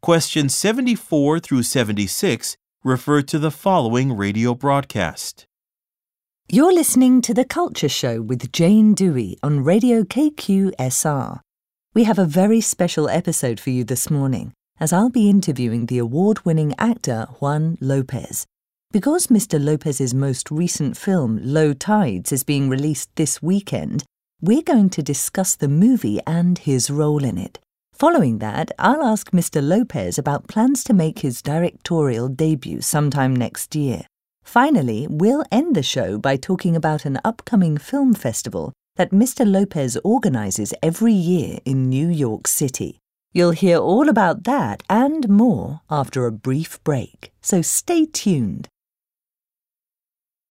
Questions 74 through 76 refer to the following radio broadcast. You're listening to The Culture Show with Jane Dewey on Radio KQSR. We have a very special episode for you this morning, as I'll be interviewing the award winning actor Juan Lopez. Because Mr. Lopez's most recent film, Low Tides, is being released this weekend, we're going to discuss the movie and his role in it. Following that, I'll ask Mr. Lopez about plans to make his directorial debut sometime next year. Finally, we'll end the show by talking about an upcoming film festival that Mr. Lopez organizes every year in New York City. You'll hear all about that and more after a brief break, so stay tuned.